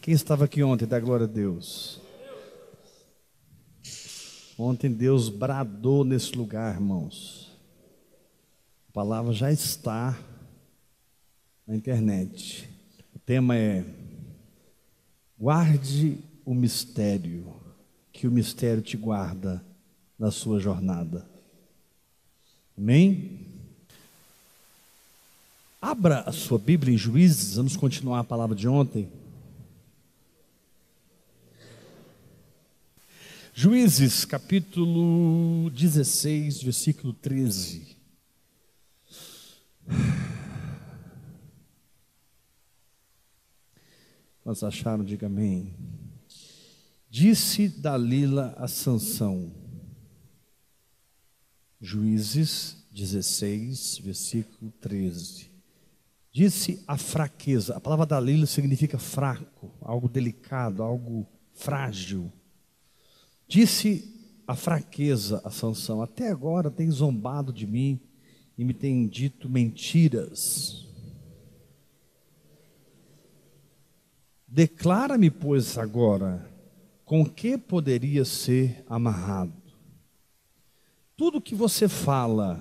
Quem estava aqui ontem, dá glória a Deus. Ontem Deus bradou nesse lugar, irmãos. A palavra já está na internet. O tema é Guarde o mistério, que o mistério te guarda na sua jornada. Amém? Abra a sua Bíblia em Juízes, vamos continuar a palavra de ontem. Juízes, capítulo 16, versículo 13. Quantos acharam, diga amém. Disse Dalila a Sansão, Juízes 16, versículo 13. Disse a fraqueza, a palavra Dalila significa fraco, algo delicado, algo frágil. Disse a fraqueza a Sansão: Até agora tem zombado de mim e me tem dito mentiras. Declara-me, pois, agora, com que poderia ser amarrado? Tudo que você fala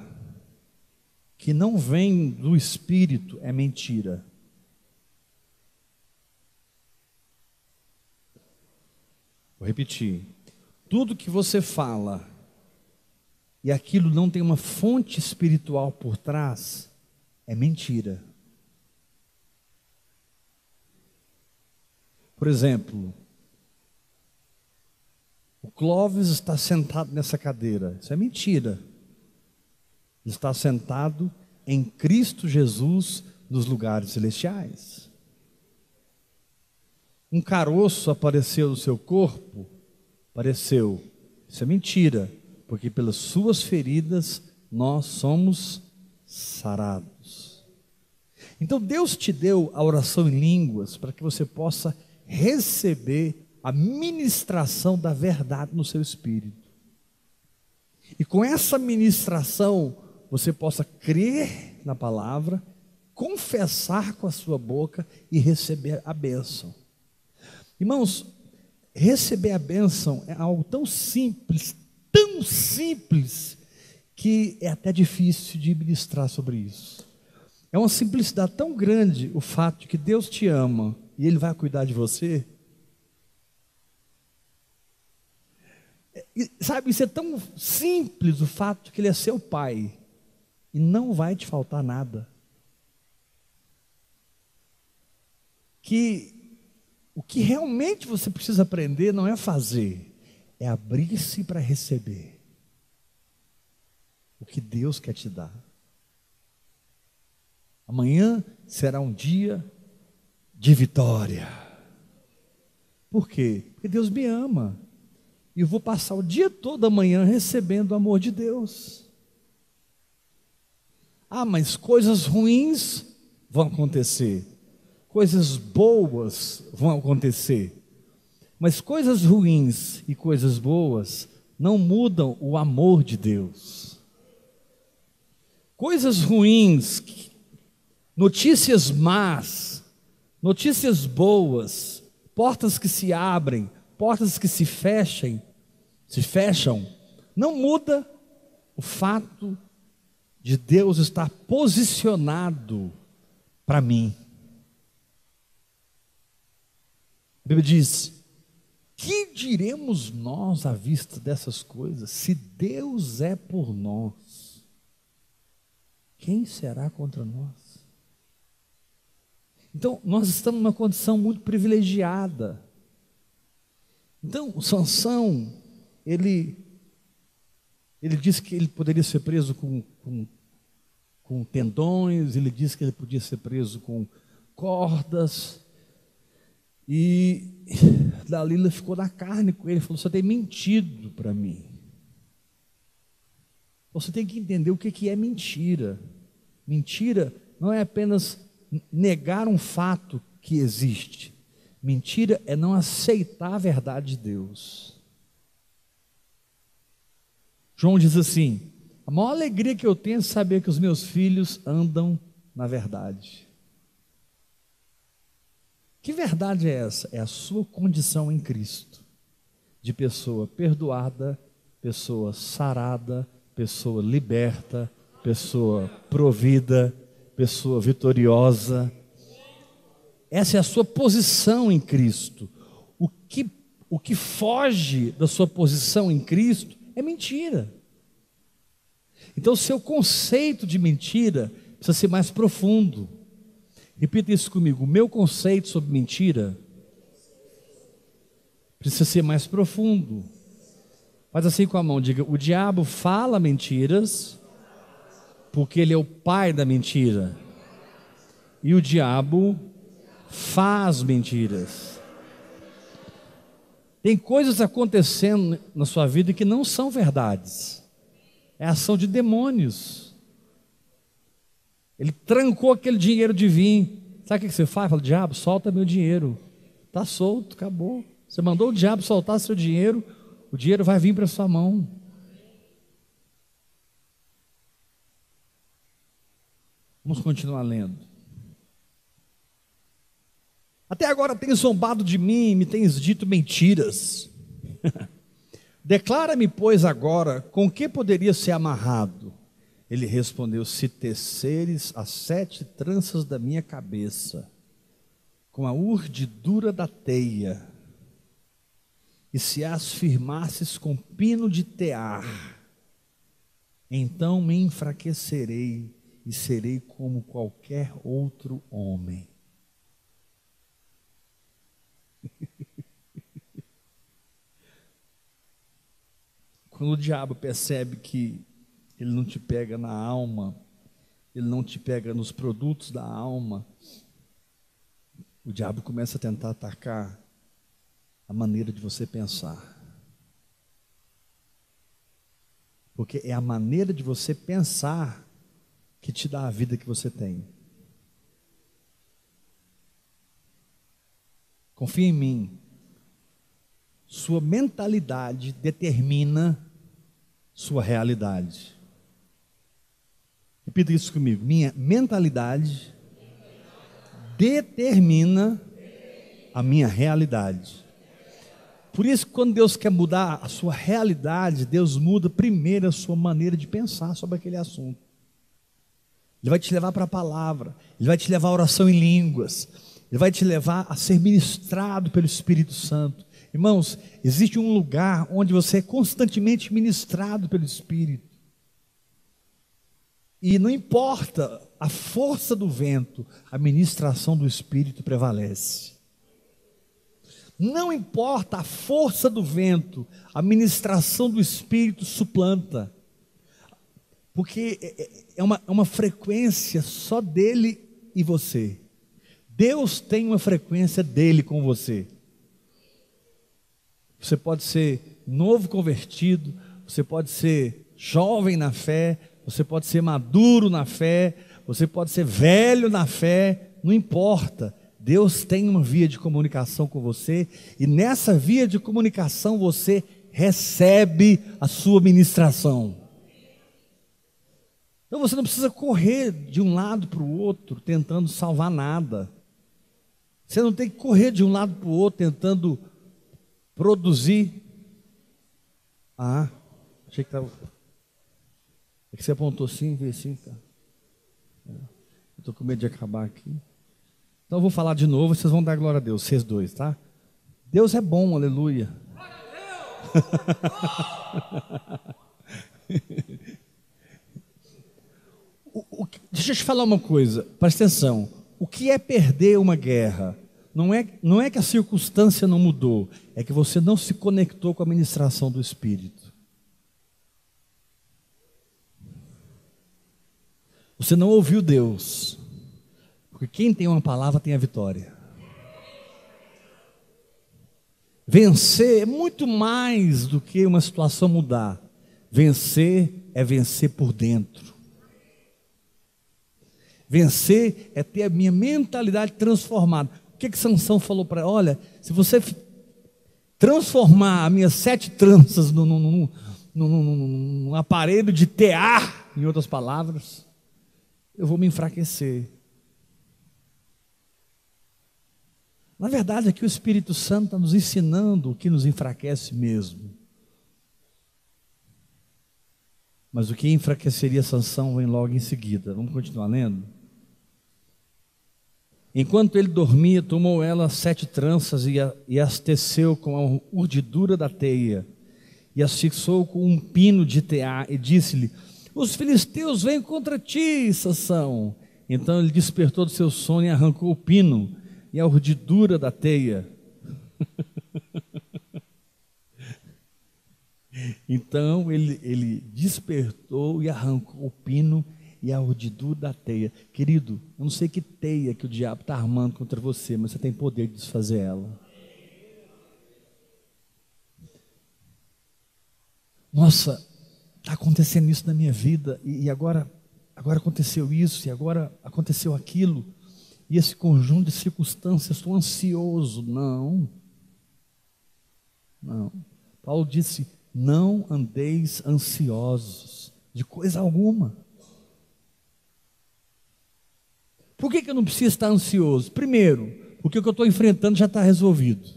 que não vem do Espírito é mentira. Vou repetir. Tudo que você fala e aquilo não tem uma fonte espiritual por trás, é mentira. Por exemplo, o Clóvis está sentado nessa cadeira. Isso é mentira. Ele está sentado em Cristo Jesus nos lugares celestiais. Um caroço apareceu no seu corpo pareceu. Isso é mentira, porque pelas suas feridas nós somos sarados. Então Deus te deu a oração em línguas para que você possa receber a ministração da verdade no seu espírito. E com essa ministração você possa crer na palavra, confessar com a sua boca e receber a bênção. Irmãos, receber a bênção é algo tão simples, tão simples, que é até difícil de ministrar sobre isso. É uma simplicidade tão grande o fato de que Deus te ama e Ele vai cuidar de você. E, sabe, isso é tão simples o fato de que Ele é seu Pai e não vai te faltar nada. Que o que realmente você precisa aprender não é fazer, é abrir-se para receber o que Deus quer te dar. Amanhã será um dia de vitória. Por quê? Porque Deus me ama. E eu vou passar o dia todo amanhã recebendo o amor de Deus. Ah, mas coisas ruins vão acontecer coisas boas vão acontecer. Mas coisas ruins e coisas boas não mudam o amor de Deus. Coisas ruins, notícias más, notícias boas, portas que se abrem, portas que se fechem, se fecham, não muda o fato de Deus estar posicionado para mim. A Bíblia diz: Que diremos nós à vista dessas coisas? Se Deus é por nós, quem será contra nós? Então, nós estamos numa condição muito privilegiada. Então, Sansão, ele, ele disse que ele poderia ser preso com, com, com tendões, ele disse que ele podia ser preso com cordas, e Dalila ficou na carne com ele, falou: Você tem mentido para mim. Você tem que entender o que é mentira. Mentira não é apenas negar um fato que existe. Mentira é não aceitar a verdade de Deus. João diz assim: a maior alegria que eu tenho é saber que os meus filhos andam na verdade. Que verdade é essa? É a sua condição em Cristo, de pessoa perdoada, pessoa sarada, pessoa liberta, pessoa provida, pessoa vitoriosa. Essa é a sua posição em Cristo. O que, o que foge da sua posição em Cristo é mentira. Então, o seu conceito de mentira precisa ser mais profundo. Repita isso comigo. O meu conceito sobre mentira precisa ser mais profundo. Faz assim com a mão, diga: o diabo fala mentiras, porque ele é o pai da mentira. E o diabo faz mentiras. Tem coisas acontecendo na sua vida que não são verdades é ação de demônios. Ele trancou aquele dinheiro de vir. Sabe o que você faz? Fala, diabo, solta meu dinheiro. Está solto, acabou. Você mandou o diabo soltar seu dinheiro, o dinheiro vai vir para sua mão. Vamos continuar lendo. Até agora tens zombado de mim, me tens dito mentiras. Declara-me, pois, agora, com que poderia ser amarrado? Ele respondeu: Se teceres as sete tranças da minha cabeça, com a urdidura da teia, e se as firmasses com pino de tear, então me enfraquecerei e serei como qualquer outro homem. Quando o diabo percebe que ele não te pega na alma, ele não te pega nos produtos da alma, o diabo começa a tentar atacar a maneira de você pensar. Porque é a maneira de você pensar que te dá a vida que você tem. Confia em mim. Sua mentalidade determina sua realidade. Repita isso comigo. Minha mentalidade determina a minha realidade. Por isso, quando Deus quer mudar a sua realidade, Deus muda primeiro a sua maneira de pensar sobre aquele assunto. Ele vai te levar para a palavra, ele vai te levar à oração em línguas, ele vai te levar a ser ministrado pelo Espírito Santo. Irmãos, existe um lugar onde você é constantemente ministrado pelo Espírito. E não importa a força do vento, a ministração do Espírito prevalece. Não importa a força do vento, a ministração do Espírito suplanta. Porque é, é, é uma, é uma frequência só dele e você. Deus tem uma frequência dele com você. Você pode ser novo convertido, você pode ser jovem na fé, você pode ser maduro na fé, você pode ser velho na fé, não importa. Deus tem uma via de comunicação com você e nessa via de comunicação você recebe a sua ministração. Então você não precisa correr de um lado para o outro tentando salvar nada. Você não tem que correr de um lado para o outro tentando produzir. Ah, achei que estava. É que você apontou assim, tá. É. Eu estou com medo de acabar aqui. Então eu vou falar de novo, vocês vão dar glória a Deus, vocês dois, tá? Deus é bom, aleluia. o, o, deixa eu te falar uma coisa, presta atenção. O que é perder uma guerra? Não é, não é que a circunstância não mudou, é que você não se conectou com a ministração do Espírito. Você não ouviu Deus. Porque quem tem uma palavra tem a vitória. Vencer é muito mais do que uma situação mudar. Vencer é vencer por dentro. Vencer é ter a minha mentalidade transformada que que Sansão falou para? Olha, se você transformar as minhas sete tranças num, num, aparelho de tear, em outras palavras, eu vou me enfraquecer. Na verdade, aqui o Espírito Santo está nos ensinando o que nos enfraquece mesmo. Mas o que enfraqueceria Sansão vem logo em seguida. Vamos continuar lendo? Enquanto ele dormia, tomou ela sete tranças e, a, e as teceu com a urdidura da teia, e as fixou com um pino de tear, e disse-lhe: Os filisteus vêm contra ti, Sansão. Então ele despertou do seu sono e arrancou o pino e a urdidura da teia. então ele, ele despertou e arrancou o pino e a urdidura da teia. Querido, eu não sei que teia que o diabo está armando contra você, mas você tem poder de desfazer ela. Nossa, está acontecendo isso na minha vida, e, e agora, agora aconteceu isso, e agora aconteceu aquilo e esse conjunto de circunstâncias, estou ansioso. Não. Não. Paulo disse: não andeis ansiosos de coisa alguma. Por que, que eu não preciso estar ansioso? Primeiro, porque o que eu estou enfrentando já está resolvido.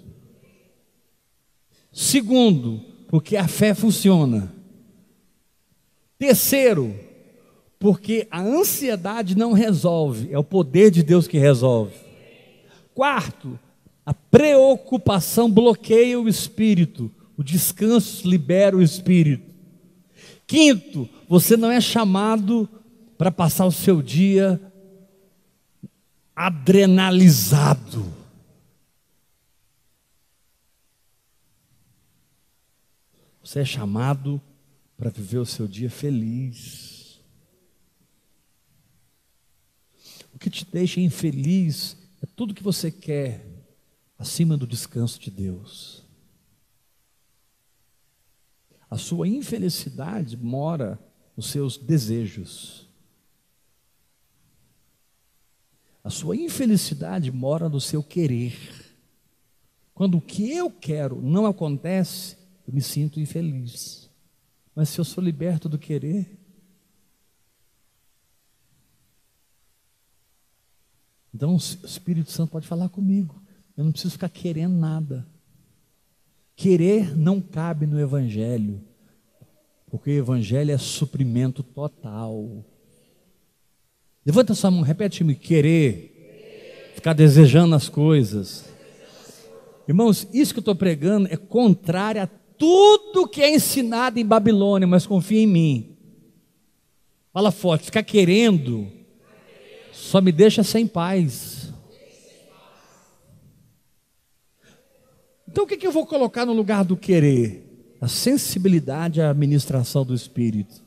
Segundo, porque a fé funciona. Terceiro, porque a ansiedade não resolve, é o poder de Deus que resolve. Quarto, a preocupação bloqueia o espírito, o descanso libera o espírito. Quinto, você não é chamado para passar o seu dia adrenalizado. Você é chamado para viver o seu dia feliz. que te deixa infeliz é tudo que você quer acima do descanso de Deus. A sua infelicidade mora nos seus desejos. A sua infelicidade mora no seu querer. Quando o que eu quero não acontece, eu me sinto infeliz. Mas se eu sou liberto do querer, Então o Espírito Santo pode falar comigo. Eu não preciso ficar querendo nada. Querer não cabe no Evangelho, porque o Evangelho é suprimento total. Levanta sua mão, repete-me: querer, ficar desejando as coisas. Irmãos, isso que eu estou pregando é contrário a tudo que é ensinado em Babilônia, mas confia em mim. Fala forte, ficar querendo só me deixa sem paz. Então o que, que eu vou colocar no lugar do querer? A sensibilidade à administração do Espírito.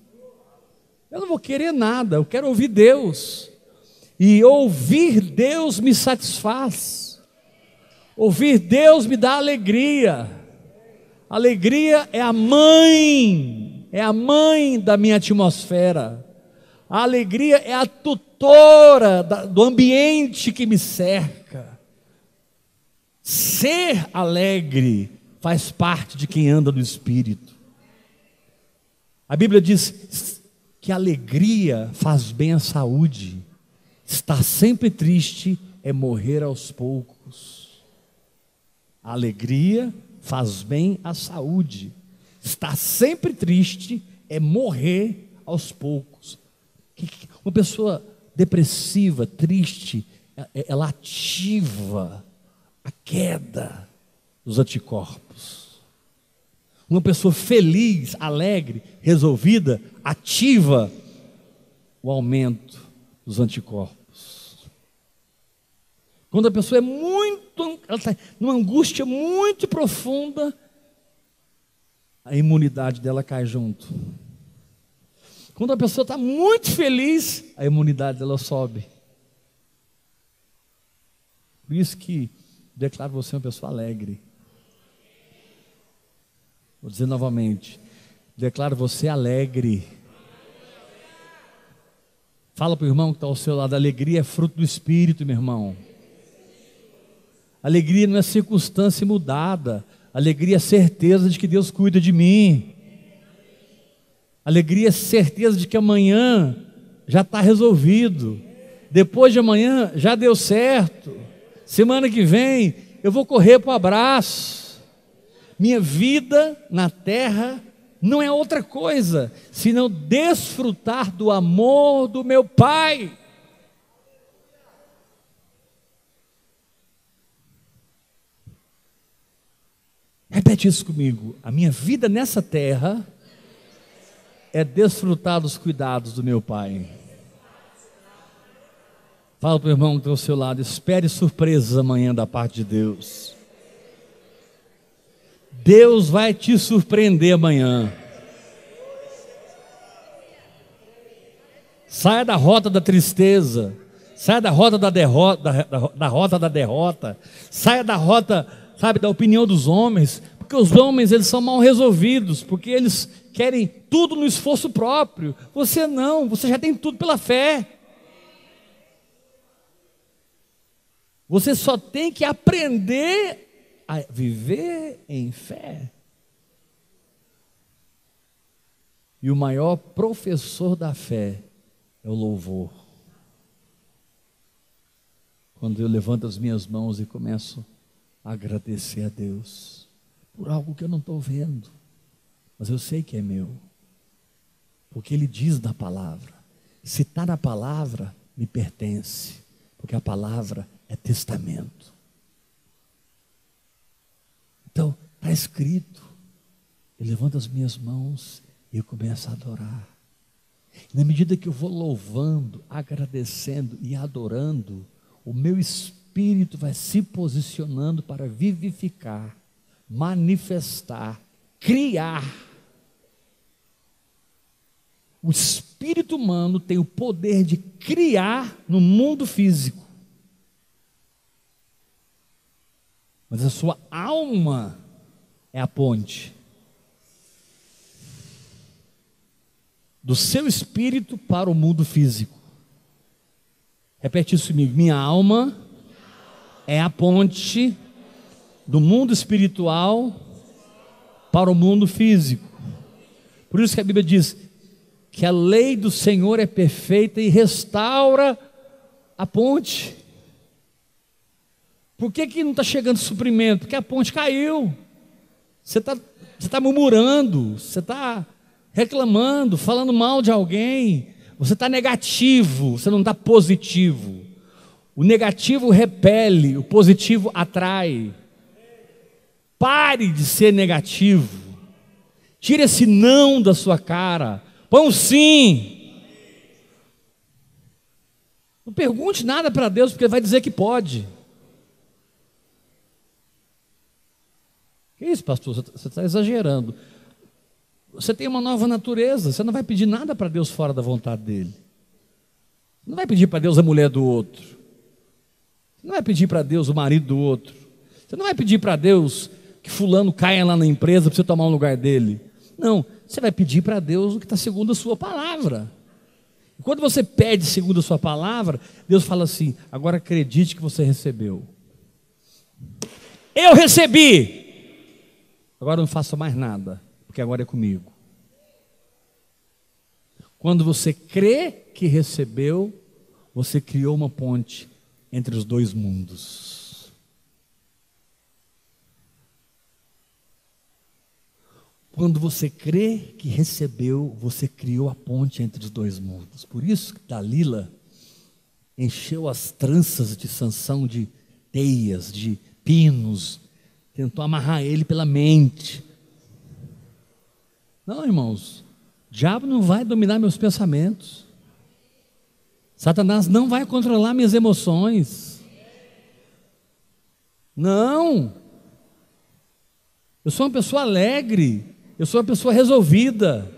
Eu não vou querer nada, eu quero ouvir Deus. E ouvir Deus me satisfaz. Ouvir Deus me dá alegria. Alegria é a mãe, é a mãe da minha atmosfera. A alegria é a tutora do ambiente que me cerca. Ser alegre faz parte de quem anda no espírito. A Bíblia diz que alegria faz bem à saúde. Estar sempre triste é morrer aos poucos. A alegria faz bem à saúde. Estar sempre triste é morrer aos poucos. Uma pessoa depressiva, triste, é, ela ativa a queda dos anticorpos. Uma pessoa feliz, alegre, resolvida, ativa o aumento dos anticorpos. Quando a pessoa é muito, ela está numa angústia muito profunda, a imunidade dela cai junto. Quando a pessoa está muito feliz, a imunidade dela sobe. Por isso que declaro você uma pessoa alegre. Vou dizer novamente. Declaro você alegre. Fala para o irmão que está ao seu lado: alegria é fruto do Espírito, meu irmão. Alegria não é circunstância mudada. Alegria é certeza de que Deus cuida de mim. Alegria, certeza de que amanhã já está resolvido. Depois de amanhã já deu certo. Semana que vem eu vou correr para o abraço. Minha vida na terra não é outra coisa senão desfrutar do amor do meu Pai. Repete isso comigo. A minha vida nessa terra é desfrutar dos cuidados do meu Pai. Fala para o irmão que está ao seu lado, espere surpresas amanhã da parte de Deus. Deus vai te surpreender amanhã. Saia da rota da tristeza, saia da rota da derrota, da, da, da rota da derrota, saia da rota, sabe, da opinião dos homens, porque os homens eles são mal resolvidos, porque eles querem tudo no esforço próprio. Você não, você já tem tudo pela fé. Você só tem que aprender a viver em fé. E o maior professor da fé é o louvor. Quando eu levanto as minhas mãos e começo agradecer a Deus por algo que eu não estou vendo, mas eu sei que é meu, porque Ele diz na palavra: se está na palavra, me pertence, porque a palavra é testamento. Então, está escrito. Eu levanto as minhas mãos e eu começo a adorar. E na medida que eu vou louvando, agradecendo e adorando, o meu espírito vai se posicionando para vivificar, manifestar, criar. O espírito humano tem o poder de criar no mundo físico. Mas a sua alma é a ponte do seu espírito para o mundo físico. Repete isso comigo. Minha alma é a ponte do mundo espiritual para o mundo físico. Por isso que a Bíblia diz que a lei do Senhor é perfeita e restaura a ponte. Por que, que não está chegando suprimento? Porque a ponte caiu. Você está você tá murmurando, você está reclamando, falando mal de alguém. Você está negativo, você não está positivo. O negativo repele, o positivo atrai. Pare de ser negativo. Tire esse não da sua cara. Põe um sim. Não pergunte nada para Deus, porque Ele vai dizer que pode. Que isso, pastor? Você está exagerando. Você tem uma nova natureza. Você não vai pedir nada para Deus fora da vontade dele. Não vai pedir para Deus a mulher do outro. Não vai pedir para Deus o marido do outro. Você não vai pedir para Deus que fulano caia lá na empresa para você tomar um lugar dele. Não, você vai pedir para Deus o que está segundo a sua palavra. E quando você pede segundo a sua palavra, Deus fala assim: agora acredite que você recebeu. Eu recebi. Agora não faça mais nada, porque agora é comigo. Quando você crê que recebeu, você criou uma ponte entre os dois mundos. Quando você crê que recebeu, você criou a ponte entre os dois mundos. Por isso que Dalila encheu as tranças de Sansão de teias, de pinos, tentou amarrar ele pela mente. Não, irmãos, o diabo não vai dominar meus pensamentos. Satanás não vai controlar minhas emoções. Não. Eu sou uma pessoa alegre, eu sou uma pessoa resolvida.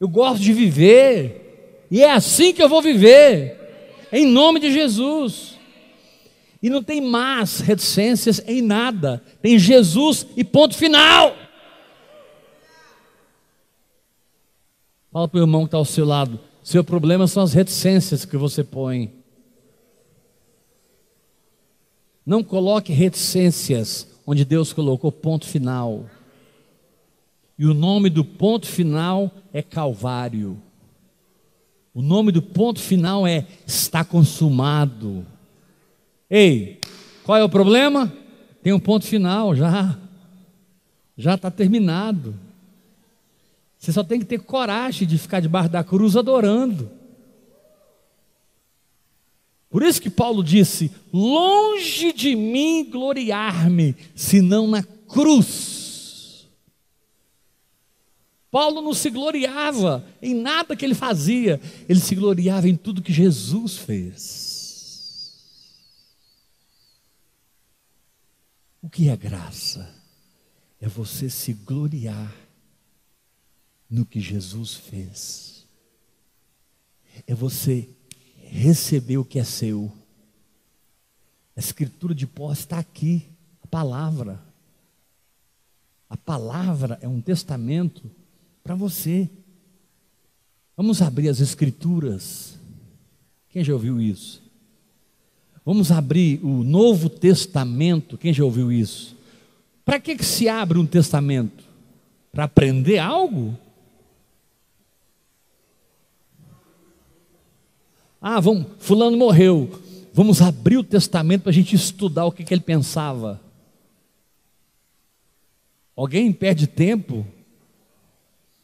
Eu gosto de viver, e é assim que eu vou viver, em nome de Jesus. E não tem más reticências em nada. Tem Jesus e ponto final. Fala para o irmão que está ao seu lado. Seu problema são as reticências que você põe. Não coloque reticências onde Deus colocou ponto final. E o nome do ponto final é Calvário. O nome do ponto final é está consumado. Ei, qual é o problema? Tem um ponto final já. Já está terminado. Você só tem que ter coragem de ficar debaixo da cruz adorando. Por isso que Paulo disse: longe de mim gloriar-me, senão na cruz. Paulo não se gloriava em nada que ele fazia, ele se gloriava em tudo que Jesus fez. O que é graça? É você se gloriar no que Jesus fez. É você receber o que é seu. A escritura de posse está aqui, a palavra. A palavra é um testamento para você. Vamos abrir as escrituras. Quem já ouviu isso? Vamos abrir o Novo Testamento. Quem já ouviu isso? Para que, que se abre um testamento? Para aprender algo? Ah, vamos, fulano morreu. Vamos abrir o testamento para a gente estudar o que, que ele pensava. Alguém perde tempo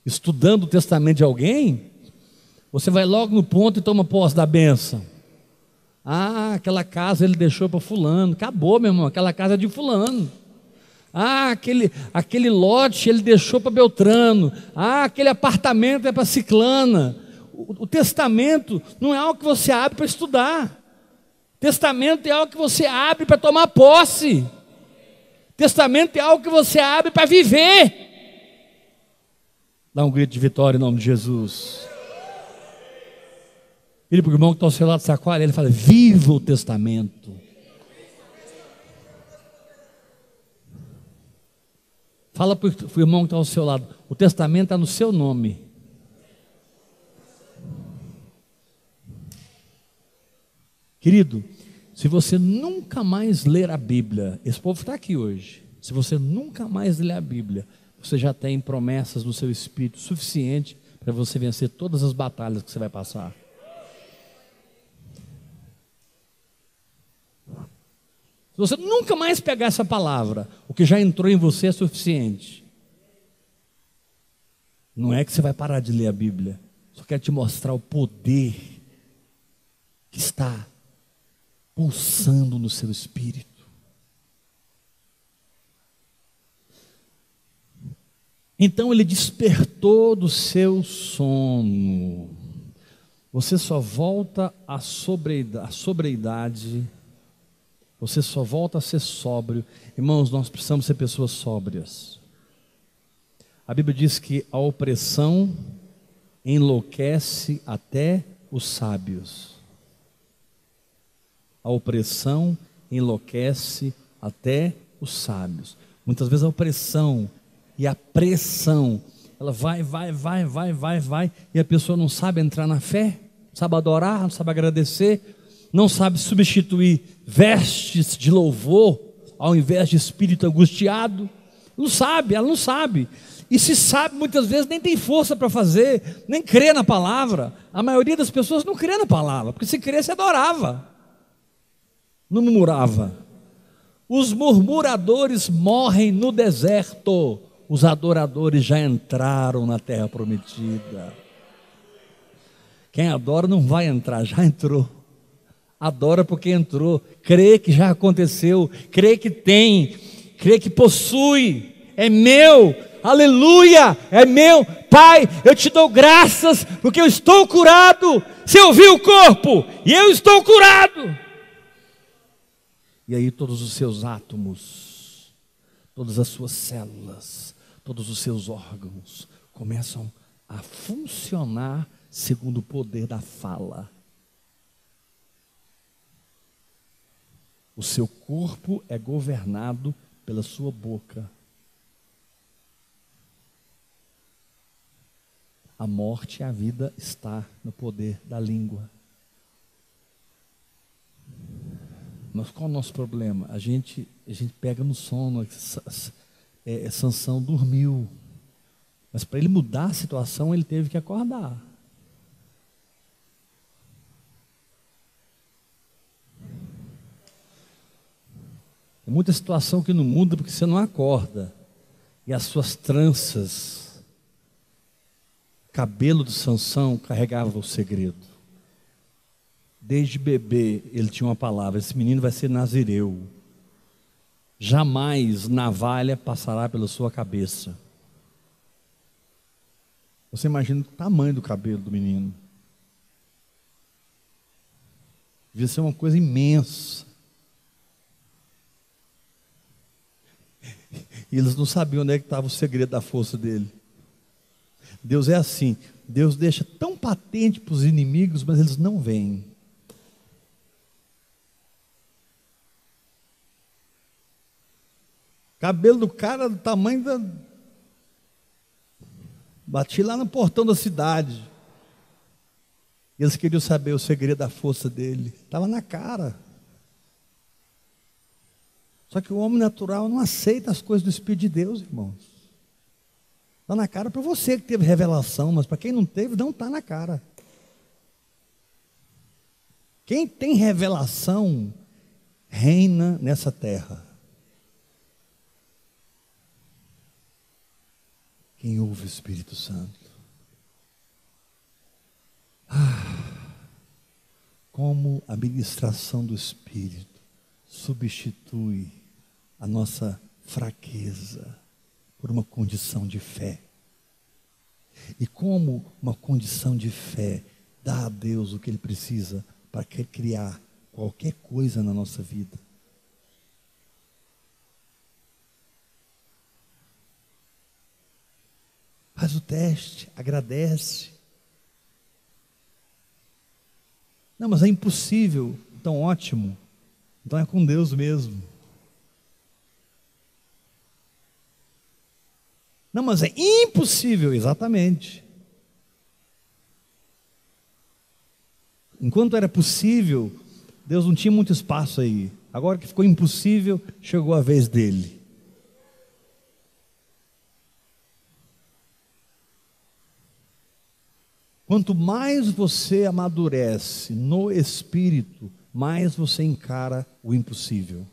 estudando o testamento de alguém? Você vai logo no ponto e toma posse da benção. Ah, aquela casa ele deixou para fulano. Acabou, meu irmão, aquela casa é de fulano. Ah, aquele, aquele lote ele deixou para Beltrano. Ah, aquele apartamento é para Ciclana o, testamento não é algo que você abre para estudar. Testamento é algo que você abre para tomar posse. Testamento é algo que você abre para viver. Dá um grito de vitória em nome de Jesus. Ele para o irmão que está ao seu lado sacoalha, ele fala: Viva o testamento. Fala para o irmão que está ao seu lado: O testamento está no seu nome. Querido, se você nunca mais ler a Bíblia, esse povo está aqui hoje. Se você nunca mais ler a Bíblia, você já tem promessas no seu espírito suficiente para você vencer todas as batalhas que você vai passar. Se você nunca mais pegar essa palavra, o que já entrou em você é suficiente. Não é que você vai parar de ler a Bíblia, só quero te mostrar o poder que está pulsando no seu espírito. Então ele despertou do seu sono. Você só volta à sobriedade, você só volta a ser sóbrio. Irmãos, nós precisamos ser pessoas sóbrias. A Bíblia diz que a opressão enlouquece até os sábios a opressão enlouquece até os sábios. Muitas vezes a opressão e a pressão, ela vai, vai, vai, vai, vai, vai, e a pessoa não sabe entrar na fé, sabe adorar, não sabe agradecer, não sabe substituir vestes de louvor ao invés de espírito angustiado. Não sabe, ela não sabe. E se sabe, muitas vezes nem tem força para fazer, nem crê na palavra. A maioria das pessoas não crê na palavra, porque se crê, se adorava não murmurava. Os murmuradores morrem no deserto, os adoradores já entraram na terra prometida. Quem adora não vai entrar, já entrou. Adora porque entrou, crê que já aconteceu, crê que tem, crê que possui, é meu, aleluia, é meu. Pai, eu te dou graças porque eu estou curado. Você ouviu o corpo e eu estou curado. E aí todos os seus átomos, todas as suas células, todos os seus órgãos começam a funcionar segundo o poder da fala. O seu corpo é governado pela sua boca. A morte e a vida está no poder da língua. Mas qual é o nosso problema? A gente, a gente pega no sono, é, é, Sansão dormiu. Mas para ele mudar a situação, ele teve que acordar. Muita situação que não muda porque você não acorda. E as suas tranças, cabelo de Sansão carregava o segredo. Desde bebê ele tinha uma palavra: esse menino vai ser nazireu. Jamais navalha passará pela sua cabeça. Você imagina o tamanho do cabelo do menino. Devia ser uma coisa imensa. E eles não sabiam onde é que estava o segredo da força dele. Deus é assim. Deus deixa tão patente para os inimigos, mas eles não veem. Cabelo do cara do tamanho da. Bati lá no portão da cidade. Eles queriam saber o segredo da força dele. Estava na cara. Só que o homem natural não aceita as coisas do Espírito de Deus, irmãos. Está na cara para você que teve revelação, mas para quem não teve, não está na cara. Quem tem revelação reina nessa terra. Quem ouve o Espírito Santo. Ah, como a ministração do Espírito substitui a nossa fraqueza por uma condição de fé. E como uma condição de fé dá a Deus o que Ele precisa para criar qualquer coisa na nossa vida. Faz o teste, agradece. Não, mas é impossível. Então, ótimo. Então é com Deus mesmo. Não, mas é impossível, exatamente. Enquanto era possível, Deus não tinha muito espaço aí. Agora que ficou impossível, chegou a vez dele. Quanto mais você amadurece no espírito, mais você encara o impossível.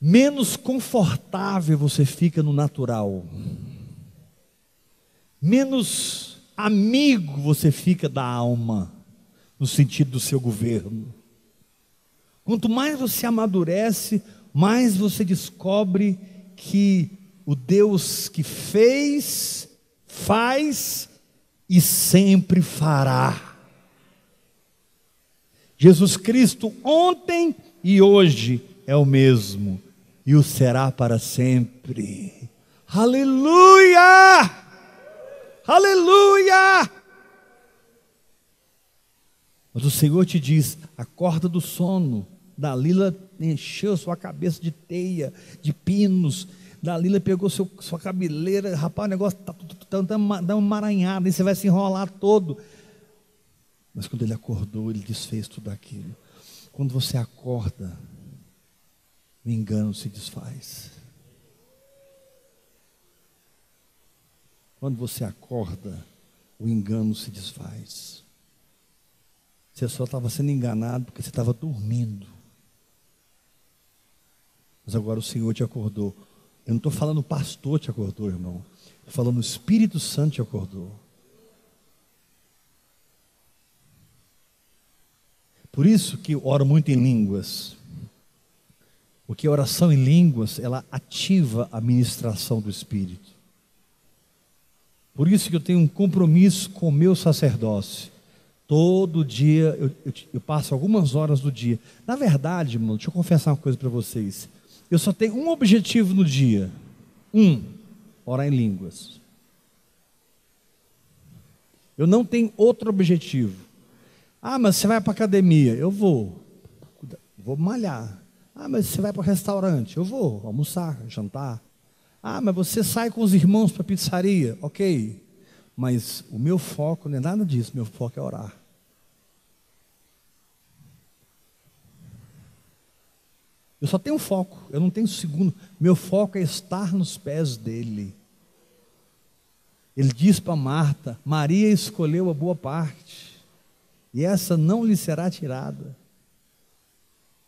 Menos confortável você fica no natural. Menos amigo você fica da alma, no sentido do seu governo. Quanto mais você amadurece, mais você descobre que o Deus que fez, faz e sempre fará. Jesus Cristo ontem e hoje é o mesmo e o será para sempre. Aleluia! Aleluia! Mas o Senhor te diz: acorda do sono. Dalila encheu sua cabeça de teia, de pinos, Dalila pegou seu, sua cabeleira, rapaz, o negócio está tá, tá, emaranhado, aí você vai se enrolar todo. Mas quando ele acordou, ele desfez tudo aquilo. Quando você acorda, o engano se desfaz. Quando você acorda, o engano se desfaz. Você só estava sendo enganado porque você estava dormindo. Mas agora o Senhor te acordou. Eu não estou falando o pastor te acordou, irmão. Estou falando o Espírito Santo te acordou. Por isso que eu oro muito em línguas. Porque a oração em línguas, ela ativa a ministração do Espírito. Por isso que eu tenho um compromisso com o meu sacerdócio. Todo dia eu, eu, eu passo algumas horas do dia. Na verdade, irmão, deixa eu confessar uma coisa para vocês. Eu só tenho um objetivo no dia. Um, orar em línguas. Eu não tenho outro objetivo. Ah, mas você vai para a academia? Eu vou. Vou malhar. Ah, mas você vai para o restaurante? Eu vou almoçar, jantar. Ah, mas você sai com os irmãos para a pizzaria? Ok. Mas o meu foco não é nada disso, meu foco é orar. Eu só tenho foco, eu não tenho segundo. Meu foco é estar nos pés dele. Ele diz para Marta: Maria escolheu a boa parte, e essa não lhe será tirada.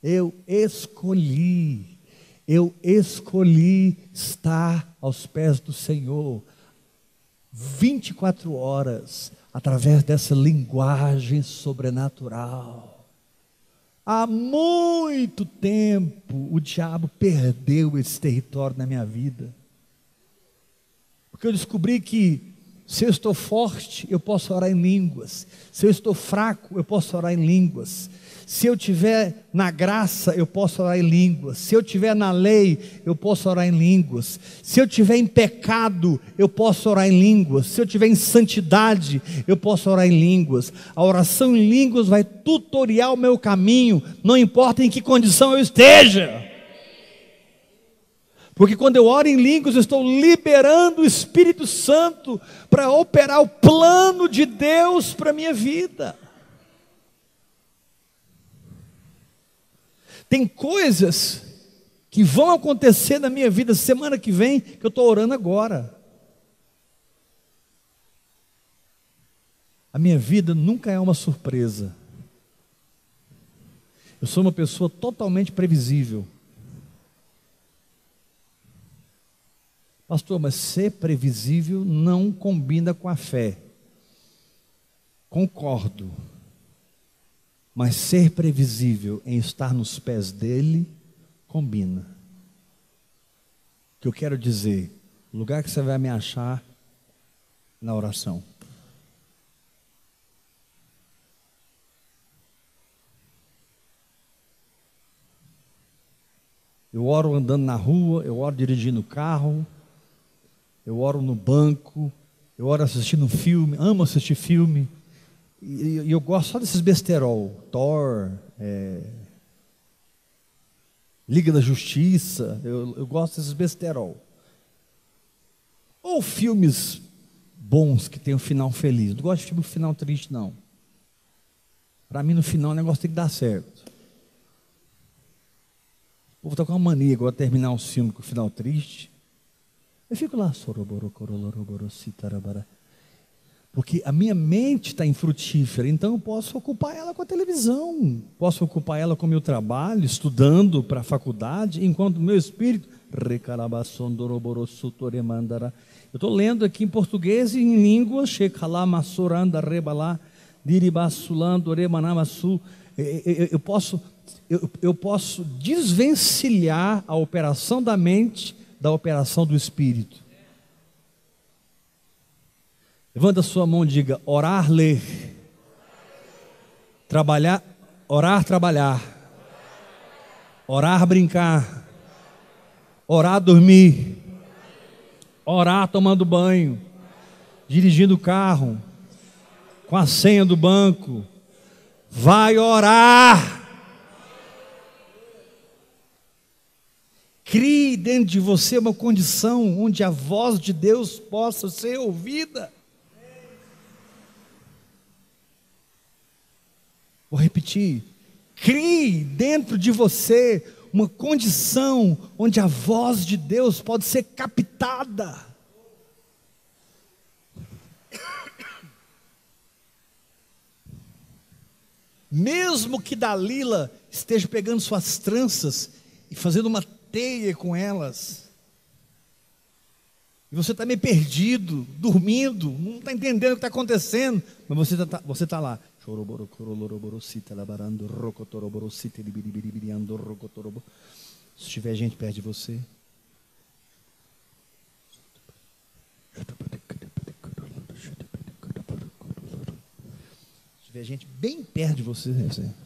Eu escolhi, eu escolhi estar aos pés do Senhor 24 horas através dessa linguagem sobrenatural. Há muito tempo o diabo perdeu esse território na minha vida. Porque eu descobri que se eu estou forte, eu posso orar em línguas. Se eu estou fraco, eu posso orar em línguas. Se eu tiver na graça, eu posso orar em línguas. Se eu tiver na lei, eu posso orar em línguas. Se eu tiver em pecado, eu posso orar em línguas. Se eu tiver em santidade, eu posso orar em línguas. A oração em línguas vai tutoriar o meu caminho, não importa em que condição eu esteja. Porque quando eu oro em línguas, eu estou liberando o Espírito Santo para operar o plano de Deus para a minha vida. Tem coisas que vão acontecer na minha vida semana que vem que eu estou orando agora. A minha vida nunca é uma surpresa. Eu sou uma pessoa totalmente previsível. Pastor, mas ser previsível não combina com a fé. Concordo. Mas ser previsível em estar nos pés dele, combina. O que eu quero dizer, o lugar que você vai me achar na oração. Eu oro andando na rua, eu oro dirigindo o carro, eu oro no banco, eu oro assistindo filme, amo assistir filme. E, eu gosto só desses besterol, Thor, é, Liga da Justiça, eu, eu gosto desses besterol. Ou filmes bons que tem um final feliz. Não gosto de filme final triste, não. Para mim, no final, o negócio tem que dar certo. O povo está com uma mania agora terminar um filme com final triste. Eu fico lá, porque a minha mente está infrutífera, então eu posso ocupar ela com a televisão, posso ocupar ela com o meu trabalho, estudando para a faculdade, enquanto o meu espírito. Eu estou lendo aqui em português e em língua, eu posso, eu, eu posso desvencilhar a operação da mente da operação do Espírito. Levanta a sua mão e diga: orar, ler. Trabalhar, orar, trabalhar. Orar, brincar. Orar, dormir. Orar, tomando banho. Dirigindo o carro. Com a senha do banco. Vai orar. Crie dentro de você uma condição onde a voz de Deus possa ser ouvida. Vou repetir. Crie dentro de você uma condição onde a voz de Deus pode ser captada. Mesmo que Dalila esteja pegando suas tranças e fazendo uma teia com elas. E você está meio perdido, dormindo, não está entendendo o que está acontecendo, mas você está você tá lá. Se tiver gente perto de você. Se tiver gente bem perto de você. Assim.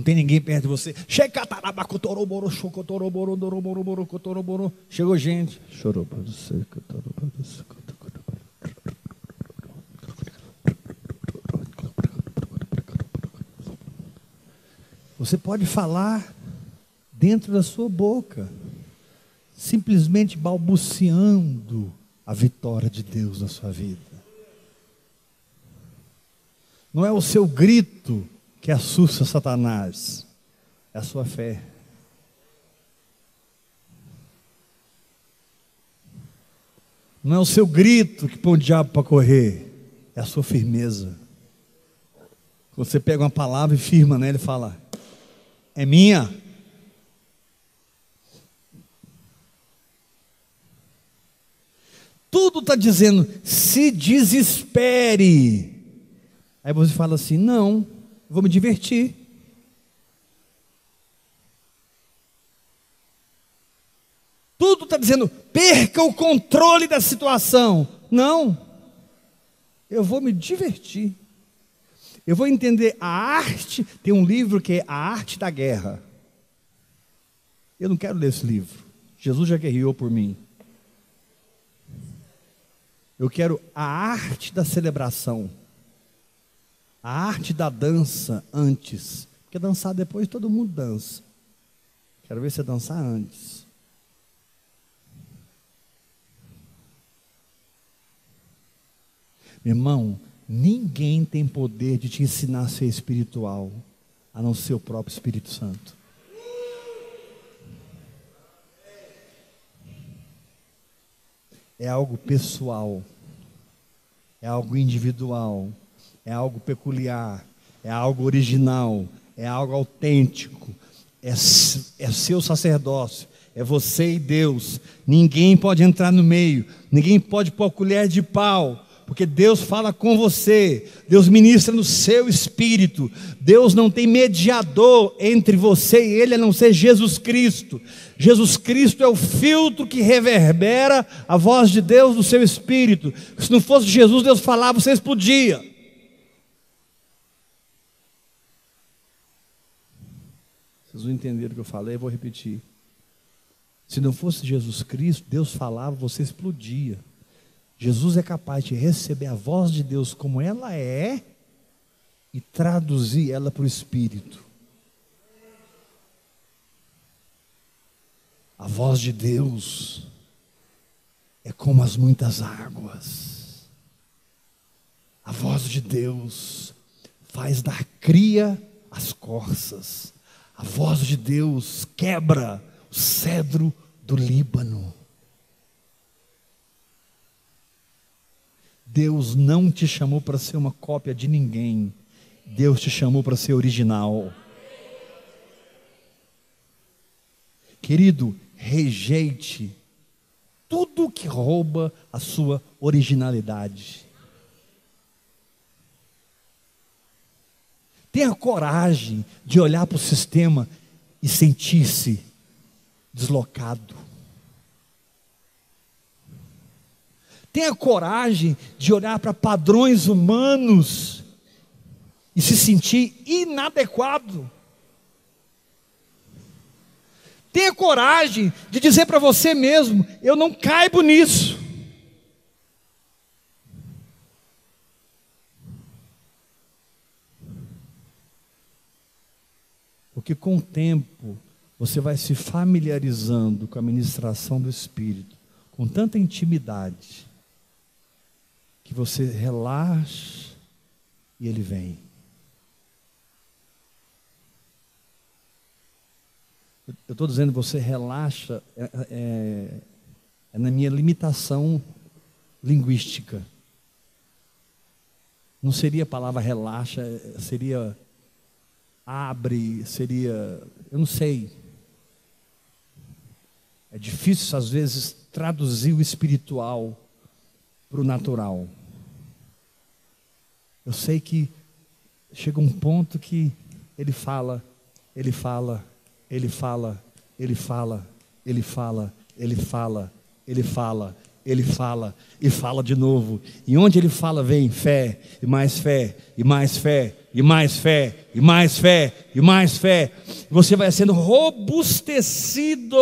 Não tem ninguém perto de você. Chegou gente. Você pode falar dentro da sua boca, simplesmente balbuciando a vitória de Deus na sua vida. Não é o seu grito que assusta Satanás é a sua fé. Não é o seu grito que põe o diabo para correr, é a sua firmeza. Você pega uma palavra e firma nela e fala: É minha. Tudo está dizendo, se desespere. Aí você fala assim: Não, vou me divertir. Tudo está dizendo, perca o controle da situação. Não, eu vou me divertir. Eu vou entender a arte. Tem um livro que é A Arte da Guerra. Eu não quero ler esse livro. Jesus já guerreou por mim. Eu quero a arte da celebração. A arte da dança antes. Porque dançar depois todo mundo dança. Quero ver você dançar antes. Meu irmão, Ninguém tem poder de te ensinar a ser espiritual, a não ser o próprio Espírito Santo. É algo pessoal, é algo individual, é algo peculiar, é algo original, é algo autêntico, é, é seu sacerdócio, é você e Deus. Ninguém pode entrar no meio, ninguém pode pôr colher de pau porque Deus fala com você, Deus ministra no seu espírito, Deus não tem mediador entre você e Ele a não ser Jesus Cristo. Jesus Cristo é o filtro que reverbera a voz de Deus no seu espírito. Se não fosse Jesus, Deus falava, você explodia. Vocês não entenderam o que eu falei, vou repetir. Se não fosse Jesus Cristo, Deus falava, você explodia. Jesus é capaz de receber a voz de Deus como ela é e traduzir ela para o Espírito. A voz de Deus é como as muitas águas. A voz de Deus faz dar cria às corças. A voz de Deus quebra o cedro do Líbano. Deus não te chamou para ser uma cópia de ninguém. Deus te chamou para ser original. Querido, rejeite tudo que rouba a sua originalidade. Tenha coragem de olhar para o sistema e sentir-se deslocado. Tenha coragem de olhar para padrões humanos e se sentir inadequado. Tenha coragem de dizer para você mesmo: eu não caibo nisso. Porque com o tempo você vai se familiarizando com a ministração do Espírito, com tanta intimidade, que você relaxa e ele vem. Eu estou dizendo, você relaxa, é, é, é na minha limitação linguística. Não seria a palavra relaxa, seria abre, seria. Eu não sei. É difícil, às vezes, traduzir o espiritual para o natural. Eu sei que chega um ponto que ele fala, ele fala, ele fala, ele fala, ele fala, ele fala, ele fala, ele fala e fala de novo. E onde ele fala, vem fé, e mais fé, e mais fé, e mais fé, e mais fé, e mais fé. Você vai sendo robustecido.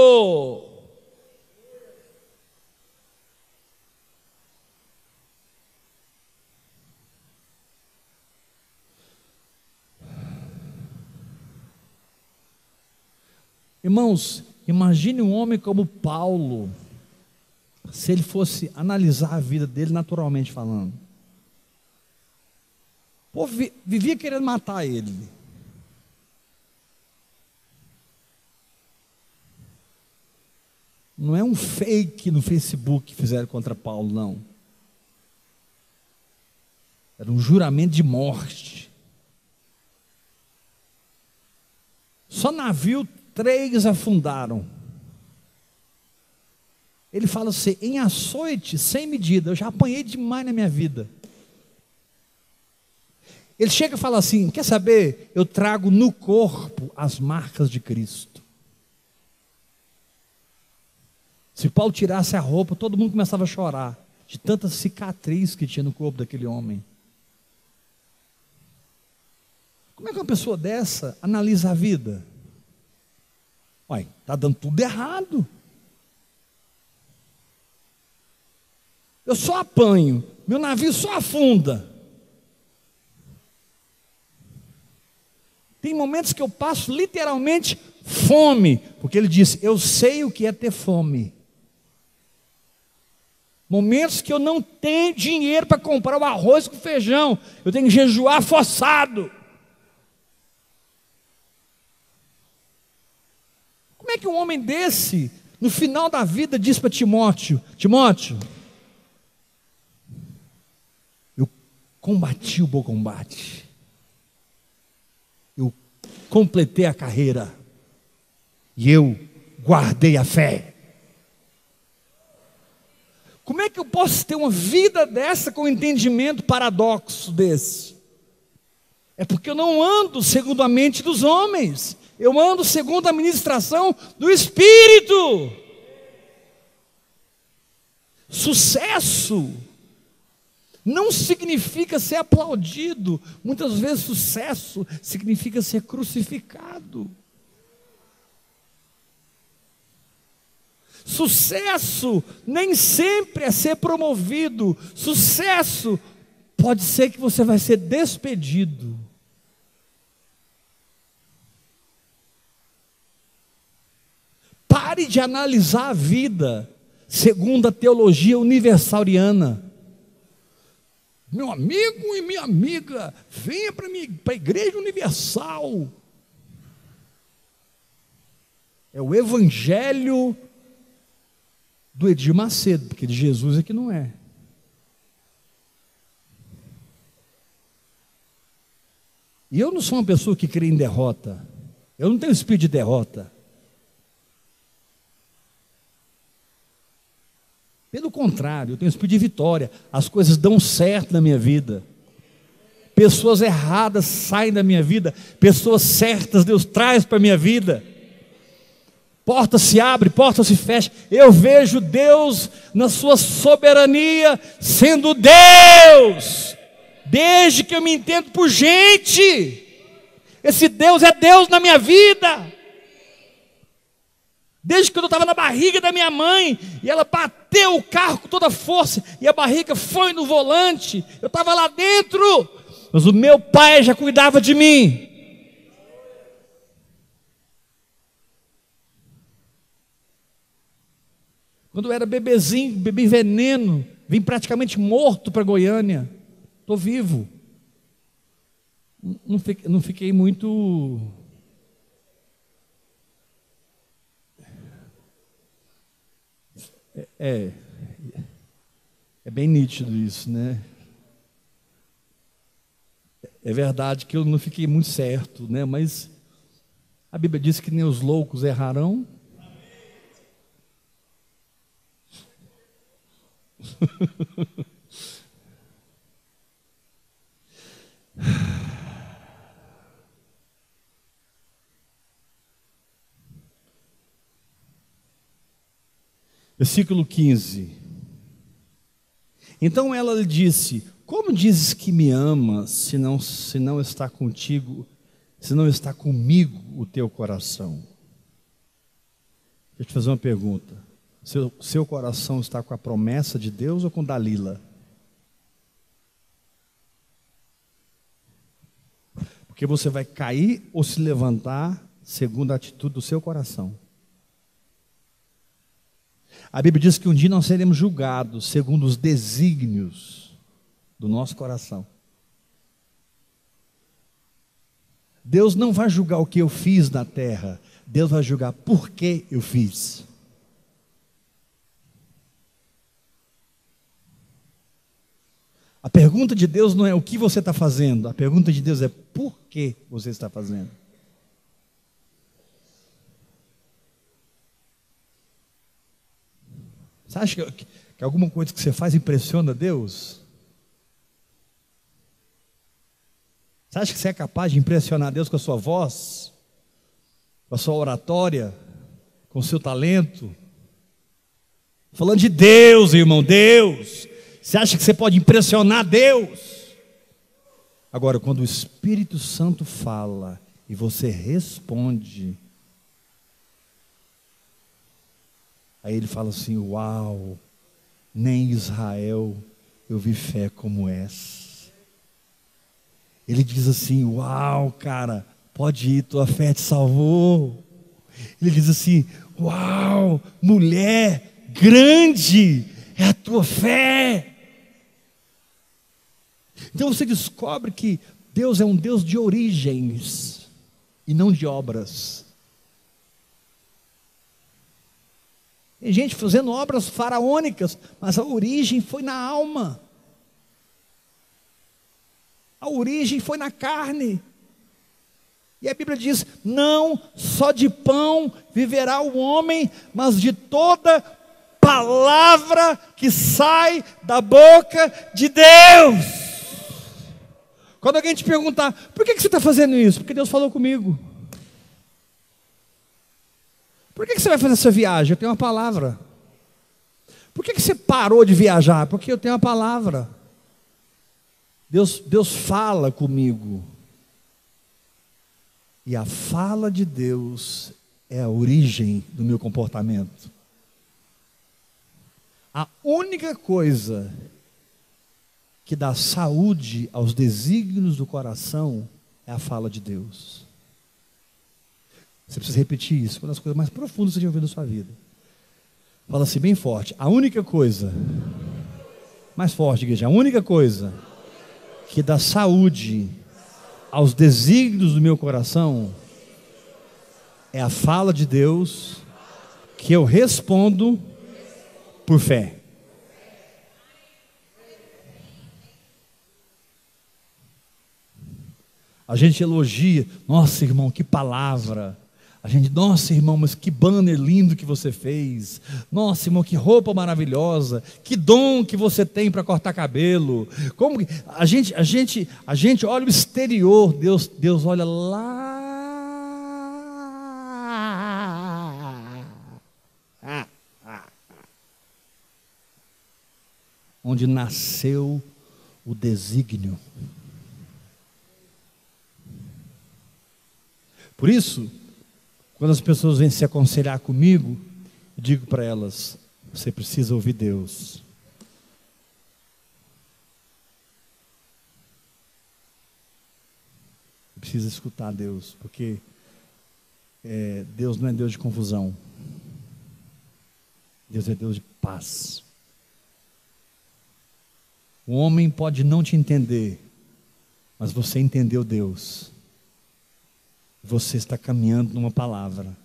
Irmãos, imagine um homem como Paulo, se ele fosse analisar a vida dele naturalmente falando. Povo vivia querendo matar ele. Não é um fake no Facebook que fizeram contra Paulo, não. Era um juramento de morte. Só navio, três afundaram. Ele fala assim: em açoite, sem medida, eu já apanhei demais na minha vida. Ele chega e fala assim: quer saber? Eu trago no corpo as marcas de Cristo. Se Paulo tirasse a roupa, todo mundo começava a chorar, de tanta cicatriz que tinha no corpo daquele homem. Como é que uma pessoa dessa analisa a vida? Olha, está dando tudo errado. Eu só apanho, meu navio só afunda. Tem momentos que eu passo literalmente fome, porque ele disse: Eu sei o que é ter fome. Momentos que eu não tenho dinheiro para comprar o arroz com feijão, eu tenho que jejuar forçado. Como é que um homem desse, no final da vida, diz para Timóteo: Timóteo, eu combati o bom combate, completei a carreira, e eu guardei a fé. Como é que eu posso ter uma vida dessa com um entendimento paradoxo desse? É porque eu não ando segundo a mente dos homens, eu ando segundo a ministração do Espírito. Sucesso não significa ser aplaudido, muitas vezes sucesso significa ser crucificado. Sucesso nem sempre é ser promovido, sucesso pode ser que você vai ser despedido. Pare de analisar a vida segundo a teologia universaliana. Meu amigo e minha amiga, venha para a igreja universal. É o evangelho do Edir Macedo, porque de Jesus é que não é. E eu não sou uma pessoa que crê em derrota. Eu não tenho espírito de derrota. Pelo contrário, eu tenho espírito de vitória. As coisas dão certo na minha vida. Pessoas erradas saem da minha vida. Pessoas certas Deus traz para a minha vida. Porta se abre, porta se fecha. Eu vejo Deus na sua soberania sendo Deus. Desde que eu me entendo por gente. Esse Deus é Deus na minha vida. Desde que eu estava na barriga da minha mãe, e ela bateu o carro com toda a força, e a barriga foi no volante, eu estava lá dentro, mas o meu pai já cuidava de mim. Quando eu era bebezinho, bebi veneno, vim praticamente morto para Goiânia, estou vivo. Não não fiquei muito É, é bem nítido isso, né? É verdade que eu não fiquei muito certo, né? Mas a Bíblia diz que nem os loucos errarão. Versículo 15. Então ela lhe disse: Como dizes que me amas, se não, se não está contigo, se não está comigo o teu coração? Deixa eu te fazer uma pergunta. Seu, seu coração está com a promessa de Deus ou com Dalila? Porque você vai cair ou se levantar segundo a atitude do seu coração. A Bíblia diz que um dia nós seremos julgados segundo os desígnios do nosso coração. Deus não vai julgar o que eu fiz na terra, Deus vai julgar por que eu fiz. A pergunta de Deus não é o que você está fazendo, a pergunta de Deus é por que você está fazendo. Você acha que, que alguma coisa que você faz impressiona Deus? Você acha que você é capaz de impressionar Deus com a sua voz, com a sua oratória, com o seu talento? Falando de Deus, irmão, Deus. Você acha que você pode impressionar Deus? Agora, quando o Espírito Santo fala e você responde, aí ele fala assim: Uau, nem Israel eu vi fé como essa. Ele diz assim: Uau, cara, pode ir, tua fé te salvou. Ele diz assim: Uau, mulher grande é a tua fé. Então você descobre que Deus é um Deus de origens e não de obras. Tem gente fazendo obras faraônicas, mas a origem foi na alma. A origem foi na carne. E a Bíblia diz: não só de pão viverá o homem, mas de toda palavra que sai da boca de Deus. Quando alguém te perguntar, por que, você está fazendo isso? Porque Deus falou comigo. Por que, você vai fazer essa viagem? Eu tenho uma palavra. Por que, que você parou de viajar? Porque eu tenho uma palavra. Deus, Deus fala comigo. E a fala de Deus é a origem do meu comportamento. A única coisa que dá saúde aos desígnios do coração é a fala de Deus. Você precisa repetir isso, uma das coisas mais profundas que você já ouviu na sua vida. Fala assim bem forte. A única coisa, mais forte, igreja, a única coisa que dá saúde aos desígnios do meu coração é a fala de Deus que eu respondo por fé. A gente elogia, nossa irmão, que palavra. A gente, nossa irmão, mas que banner lindo que você fez. Nossa irmão, que roupa maravilhosa. Que dom que você tem para cortar cabelo. Como a gente, a gente, a gente olha o exterior, Deus, Deus olha lá. Onde nasceu o desígnio. Por isso, quando as pessoas vêm se aconselhar comigo, digo para elas: você precisa ouvir Deus. Precisa escutar Deus, porque é, Deus não é Deus de confusão. Deus é Deus de paz. O homem pode não te entender, mas você entendeu Deus você está caminhando numa palavra.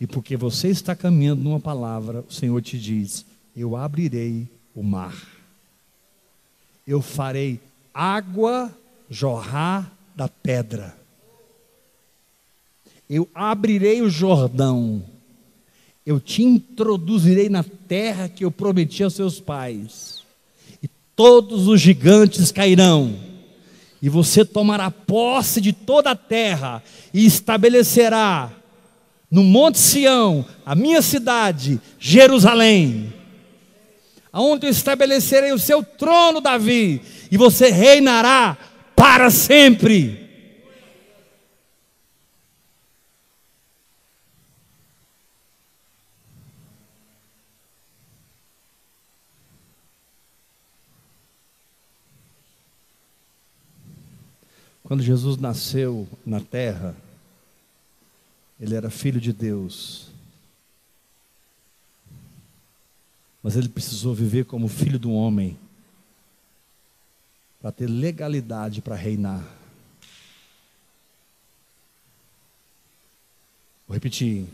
E porque você está caminhando numa palavra, o Senhor te diz: Eu abrirei o mar, eu farei água jorrar da pedra, eu abrirei o Jordão, eu te introduzirei na terra que eu prometi aos seus pais, e todos os gigantes cairão e você tomará posse de toda a terra e estabelecerá no Monte Sião, a minha cidade, Jerusalém, aonde eu estabelecerei o seu trono, Davi, e você reinará para sempre. Quando Jesus nasceu na terra, ele era filho de Deus. Mas ele precisou viver como filho do homem para ter legalidade para reinar. Vou repetir.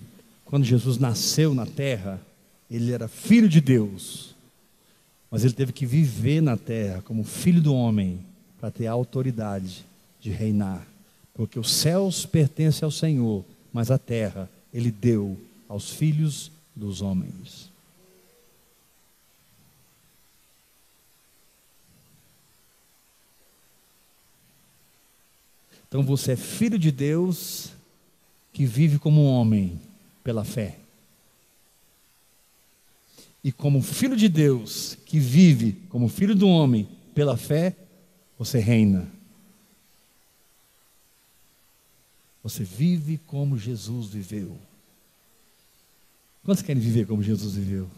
Quando Jesus nasceu na terra, ele era filho de Deus. Mas ele teve que viver na terra como filho do homem para ter autoridade de reinar, porque os céus pertencem ao Senhor, mas a terra ele deu aos filhos dos homens. Então você é filho de Deus que vive como homem pela fé. E como filho de Deus que vive como filho do homem pela fé, você reina. Você vive como Jesus viveu. Quantos querem viver como Jesus viveu?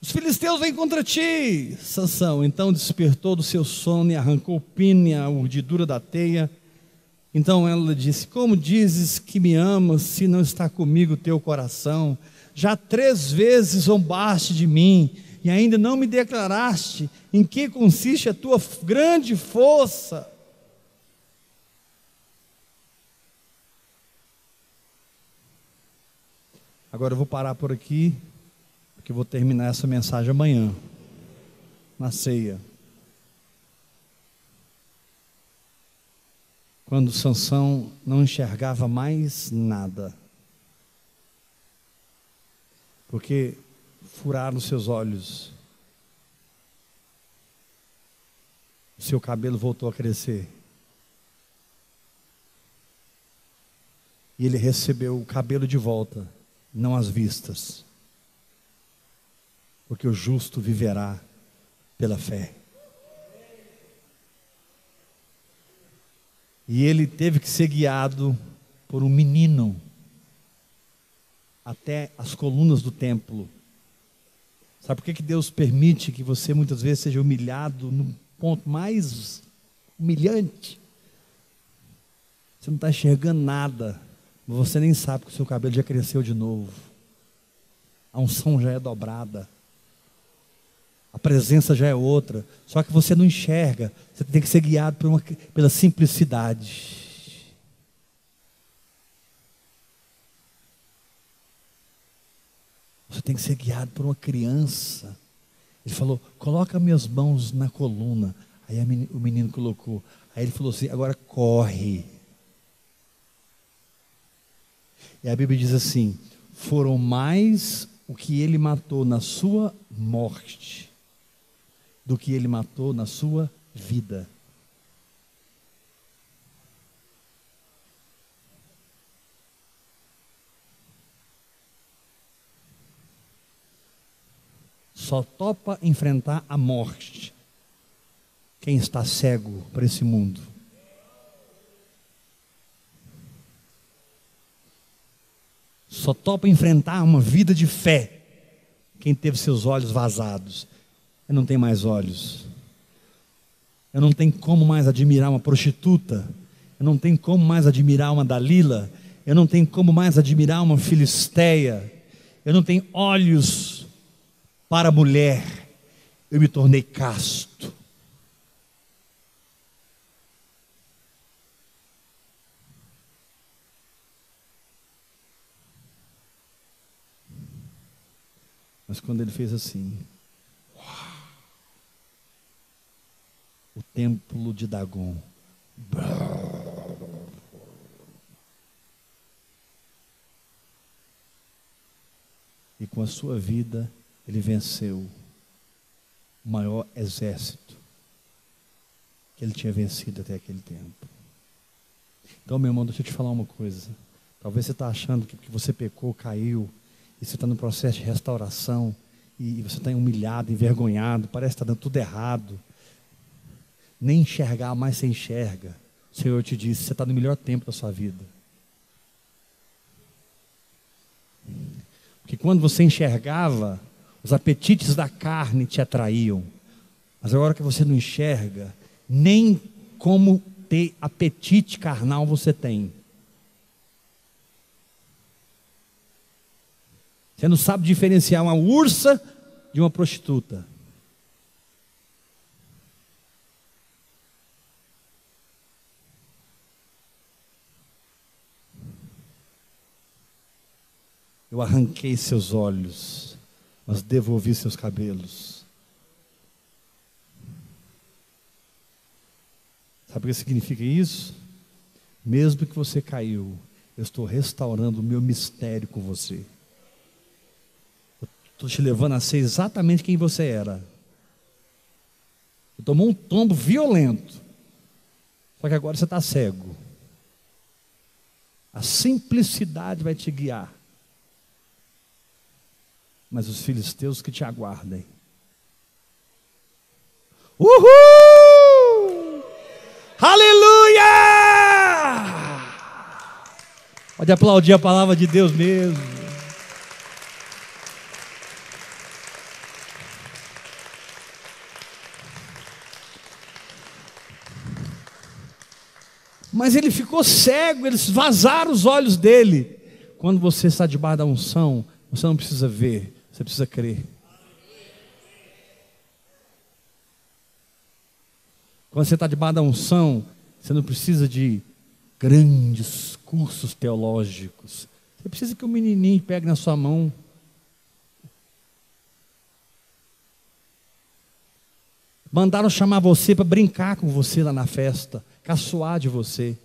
Os filisteus vêm contra ti, Sansão. Então despertou do seu sono e arrancou e a urdidura da teia. Então ela disse: Como dizes que me amas se não está comigo teu coração? Já três vezes zombaste de mim e ainda não me declaraste em que consiste a tua grande força. Agora eu vou parar por aqui, porque vou terminar essa mensagem amanhã, na ceia. Quando Sansão não enxergava mais nada. Porque furaram seus olhos. O seu cabelo voltou a crescer. E ele recebeu o cabelo de volta não as vistas. Porque o justo viverá pela fé. E ele teve que ser guiado por um menino até as colunas do templo. Sabe por que, que Deus permite que você muitas vezes seja humilhado no ponto mais humilhante? Você não está enxergando nada. Você nem sabe que o seu cabelo já cresceu de novo. A unção já é dobrada. A presença já é outra. Só que você não enxerga. Você tem que ser guiado uma, pela simplicidade. Você tem que ser guiado por uma criança. Ele falou: coloca minhas mãos na coluna. Aí o menino colocou. Aí ele falou assim: agora corre. E a Bíblia diz assim: foram mais o que ele matou na sua morte do que ele matou na sua vida. Só topa enfrentar a morte quem está cego para esse mundo. Só topa enfrentar uma vida de fé quem teve seus olhos vazados. Eu não tenho mais olhos. Eu não tenho como mais admirar uma prostituta. Eu não tenho como mais admirar uma Dalila. Eu não tenho como mais admirar uma filisteia. Eu não tenho olhos para a mulher. Eu me tornei casto. Mas quando ele fez assim, o templo de Dagon. E com a sua vida, ele venceu o maior exército que ele tinha vencido até aquele tempo. Então, meu irmão, deixa eu te falar uma coisa. Talvez você está achando que porque você pecou, caiu, e você está no processo de restauração, e você está humilhado, envergonhado, parece que está dando tudo errado. Nem enxergar mais você enxerga. O Senhor te disse, você está no melhor tempo da sua vida. Porque quando você enxergava, os apetites da carne te atraíam. Mas agora que você não enxerga, nem como ter apetite carnal você tem. Você não sabe diferenciar uma ursa de uma prostituta. Eu arranquei seus olhos, mas devolvi seus cabelos. Sabe o que significa isso? Mesmo que você caiu, eu estou restaurando o meu mistério com você Estou te levando a ser exatamente quem você era. Você tomou um tombo violento. Só que agora você está cego. A simplicidade vai te guiar. Mas os filisteus que te aguardem. Uhul! Aleluia! Pode aplaudir a palavra de Deus mesmo. Mas ele ficou cego, eles vazaram os olhos dele. Quando você está debaixo da unção, você não precisa ver, você precisa crer. Quando você está debaixo da unção, você não precisa de grandes cursos teológicos. Você precisa que o um menininho pegue na sua mão. Mandaram chamar você para brincar com você lá na festa, caçoar de você.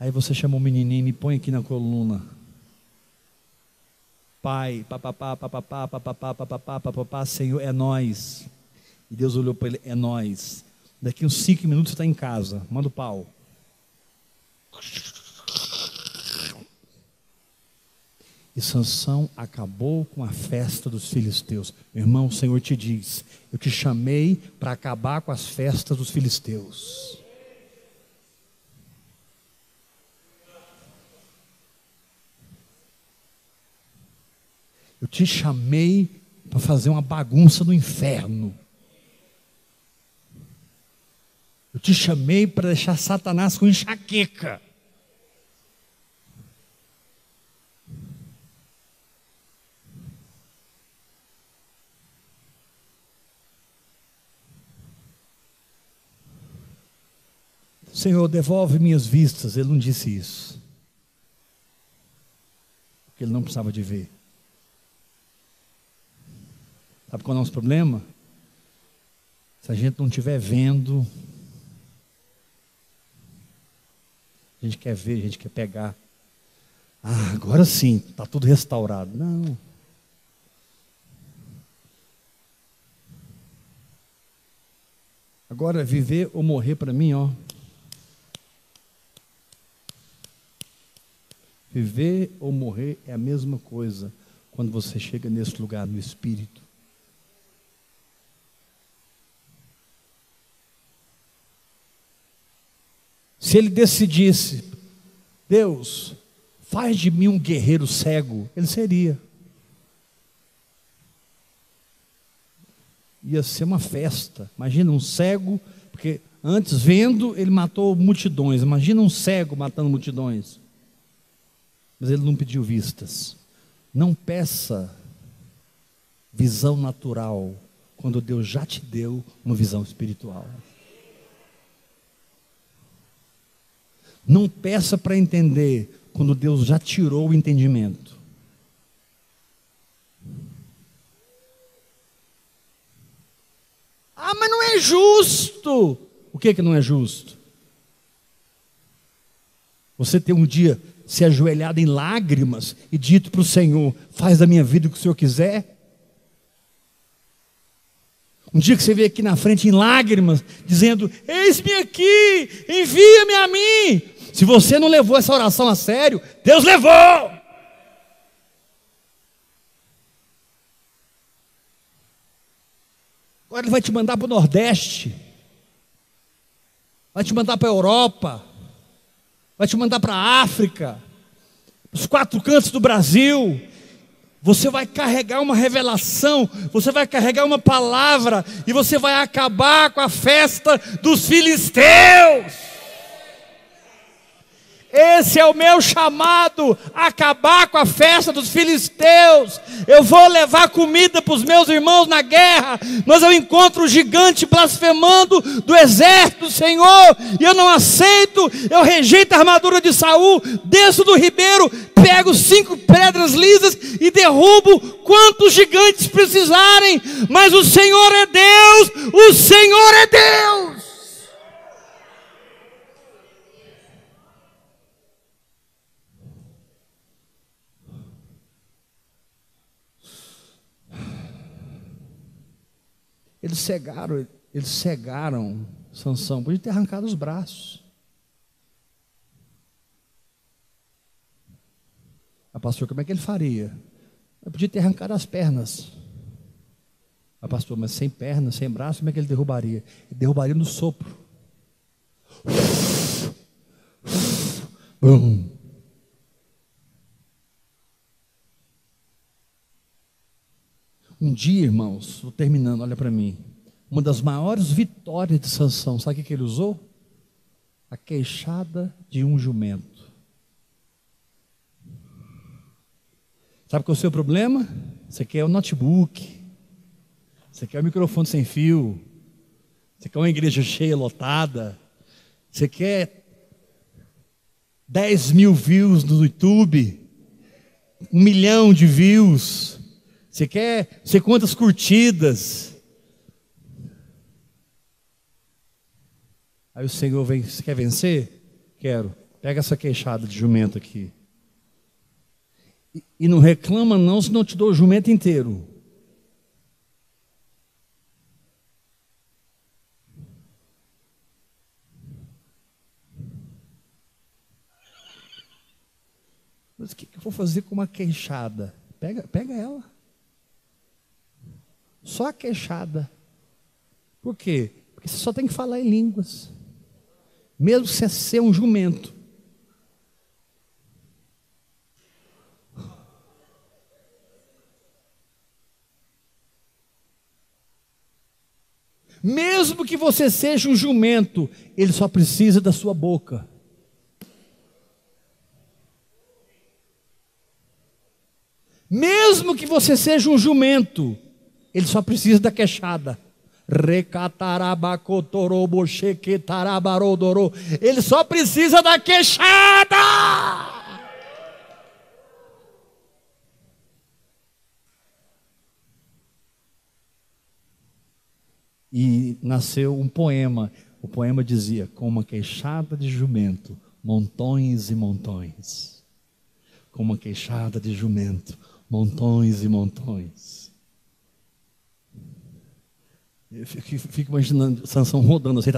Aí você chamou o menininho, me põe aqui na coluna. Pai, papapá, papapá, papapá, papapá, papapá, Senhor, é nós. E Deus olhou para ele, é nós. Daqui uns cinco minutos você está em casa, manda o pau. E Sansão acabou com a festa dos filisteus. Meu irmão, o Senhor te diz: Eu te chamei para acabar com as festas dos filisteus. Eu te chamei para fazer uma bagunça no inferno. Eu te chamei para deixar Satanás com enxaqueca. Senhor, devolve minhas vistas. Ele não disse isso. Porque ele não precisava de ver. Sabe qual é o nosso problema? Se a gente não estiver vendo, a gente quer ver, a gente quer pegar. Ah, agora sim, está tudo restaurado. Não. Agora, viver ou morrer para mim, ó. Viver ou morrer é a mesma coisa quando você chega nesse lugar no espírito. Se ele decidisse, Deus, faz de mim um guerreiro cego, ele seria. Ia ser uma festa. Imagina um cego, porque antes vendo ele matou multidões. Imagina um cego matando multidões mas ele não pediu vistas. Não peça visão natural quando Deus já te deu uma visão espiritual. Não peça para entender quando Deus já tirou o entendimento. Ah, mas não é justo. O que que não é justo? Você ter um dia se ajoelhado em lágrimas e dito para o Senhor: faz da minha vida o que o Senhor quiser? Um dia que você veio aqui na frente em lágrimas, dizendo: Eis-me aqui, envia-me a mim. Se você não levou essa oração a sério, Deus levou. Agora Ele vai te mandar para o Nordeste, vai te mandar para a Europa, vai te mandar para a África, os quatro cantos do Brasil. Você vai carregar uma revelação, você vai carregar uma palavra, e você vai acabar com a festa dos filisteus. Esse é o meu chamado, acabar com a festa dos filisteus. Eu vou levar comida para os meus irmãos na guerra, mas eu encontro o gigante blasfemando do exército do Senhor, e eu não aceito, eu rejeito a armadura de Saul, desço do ribeiro, pego cinco pedras lisas e derrubo quantos gigantes precisarem, mas o Senhor é Deus, o Senhor é Deus. Eles cegaram, eles cegaram Sansão, podia ter arrancado os braços. A ah, pastor, como é que ele faria? Eu podia ter arrancado as pernas. A ah, pastor, mas sem pernas, sem braço, como é que ele derrubaria? Ele derrubaria no sopro. Bum. Um dia, irmãos, estou terminando, olha para mim. Uma das maiores vitórias de Sansão, sabe o que ele usou? A queixada de um jumento. Sabe qual é o seu problema? Você quer o notebook, você quer o microfone sem fio, você quer uma igreja cheia, lotada, você quer 10 mil views no YouTube, um milhão de views, você quer, você quantas curtidas. Aí o Senhor vem, você quer vencer? Quero. Pega essa queixada de jumento aqui. E, e não reclama não, senão eu te dou o jumento inteiro. Mas o que, que eu vou fazer com uma queixada? Pega, pega ela. Só a queixada. Por quê? Porque você só tem que falar em línguas. Mesmo você ser um jumento. Mesmo que você seja um jumento, ele só precisa da sua boca. Mesmo que você seja um jumento, ele só precisa da queixada. Ele só precisa da queixada. E nasceu um poema. O poema dizia: Com uma queixada de jumento, montões e montões. Com uma queixada de jumento, montões e montões. Eu fico, imaginando Sansão rodando assim,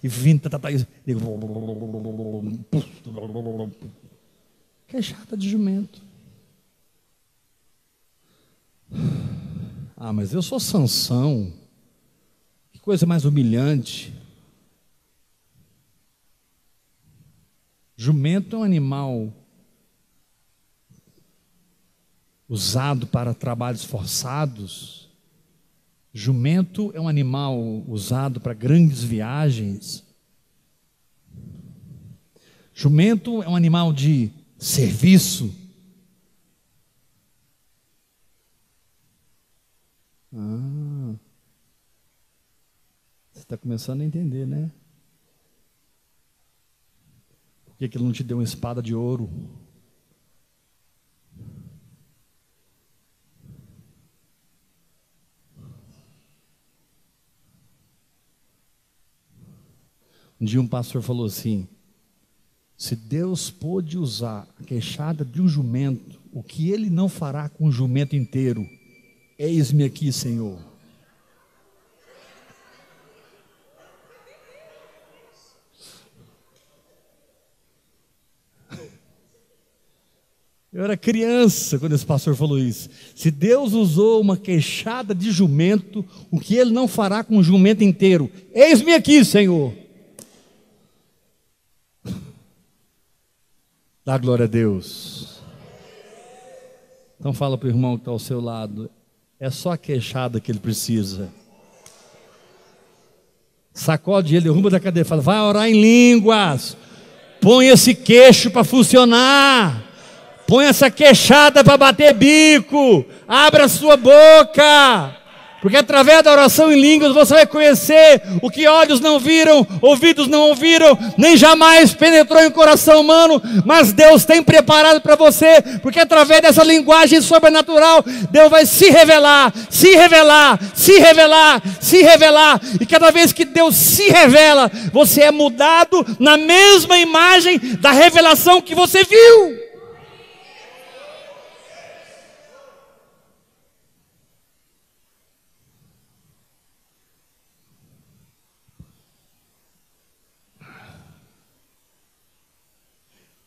e vindo, e que é chata de jumento. Ah, mas eu sou Sansão. Que coisa mais humilhante. Jumento é um animal usado para trabalhos forçados Jumento é um animal usado para grandes viagens. Jumento é um animal de serviço. Ah, você está começando a entender, né? Por que, que ele não te deu uma espada de ouro? Um dia um pastor falou assim: se Deus pôde usar a queixada de um jumento, o que ele não fará com o jumento inteiro? Eis-me aqui, Senhor. Eu era criança quando esse pastor falou isso. Se Deus usou uma queixada de jumento, o que ele não fará com o jumento inteiro? Eis-me aqui, Senhor. Dá glória a Deus. Então fala para o irmão que está ao seu lado. É só a queixada que ele precisa. Sacode ele, derruba da cadeira, fala, vai orar em línguas. Põe esse queixo para funcionar. Põe essa queixada para bater bico. Abra sua boca. Porque através da oração em línguas você vai conhecer o que olhos não viram, ouvidos não ouviram, nem jamais penetrou em coração humano, mas Deus tem preparado para você, porque através dessa linguagem sobrenatural, Deus vai se revelar, se revelar, se revelar, se revelar, e cada vez que Deus se revela, você é mudado na mesma imagem da revelação que você viu.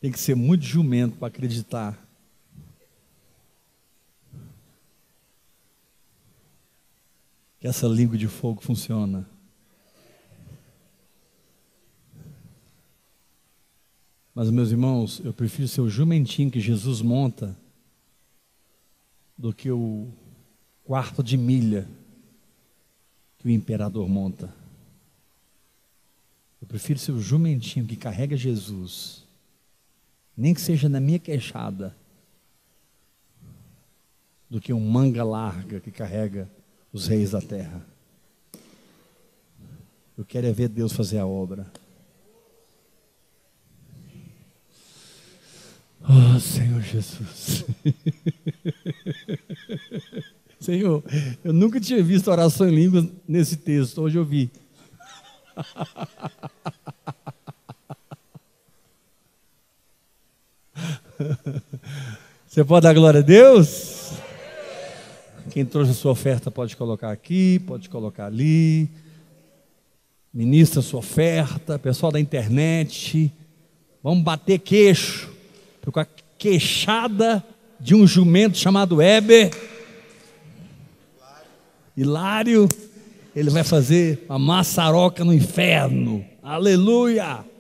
Tem que ser muito jumento para acreditar. Que essa língua de fogo funciona. Mas, meus irmãos, eu prefiro ser o jumentinho que Jesus monta do que o quarto de milha que o imperador monta. Eu prefiro ser o jumentinho que carrega Jesus, nem que seja na minha queixada, do que um manga larga que carrega os reis da terra. Eu quero é ver Deus fazer a obra. Oh, Senhor Jesus. Senhor, eu nunca tinha visto oração em línguas nesse texto, hoje eu vi. Você pode dar glória a Deus? Quem trouxe a sua oferta pode colocar aqui, pode colocar ali. Ministra a sua oferta, pessoal da internet. Vamos bater queixo. Com a queixada de um jumento chamado Heber. Hilário, ele vai fazer uma maçaroca no inferno. Aleluia!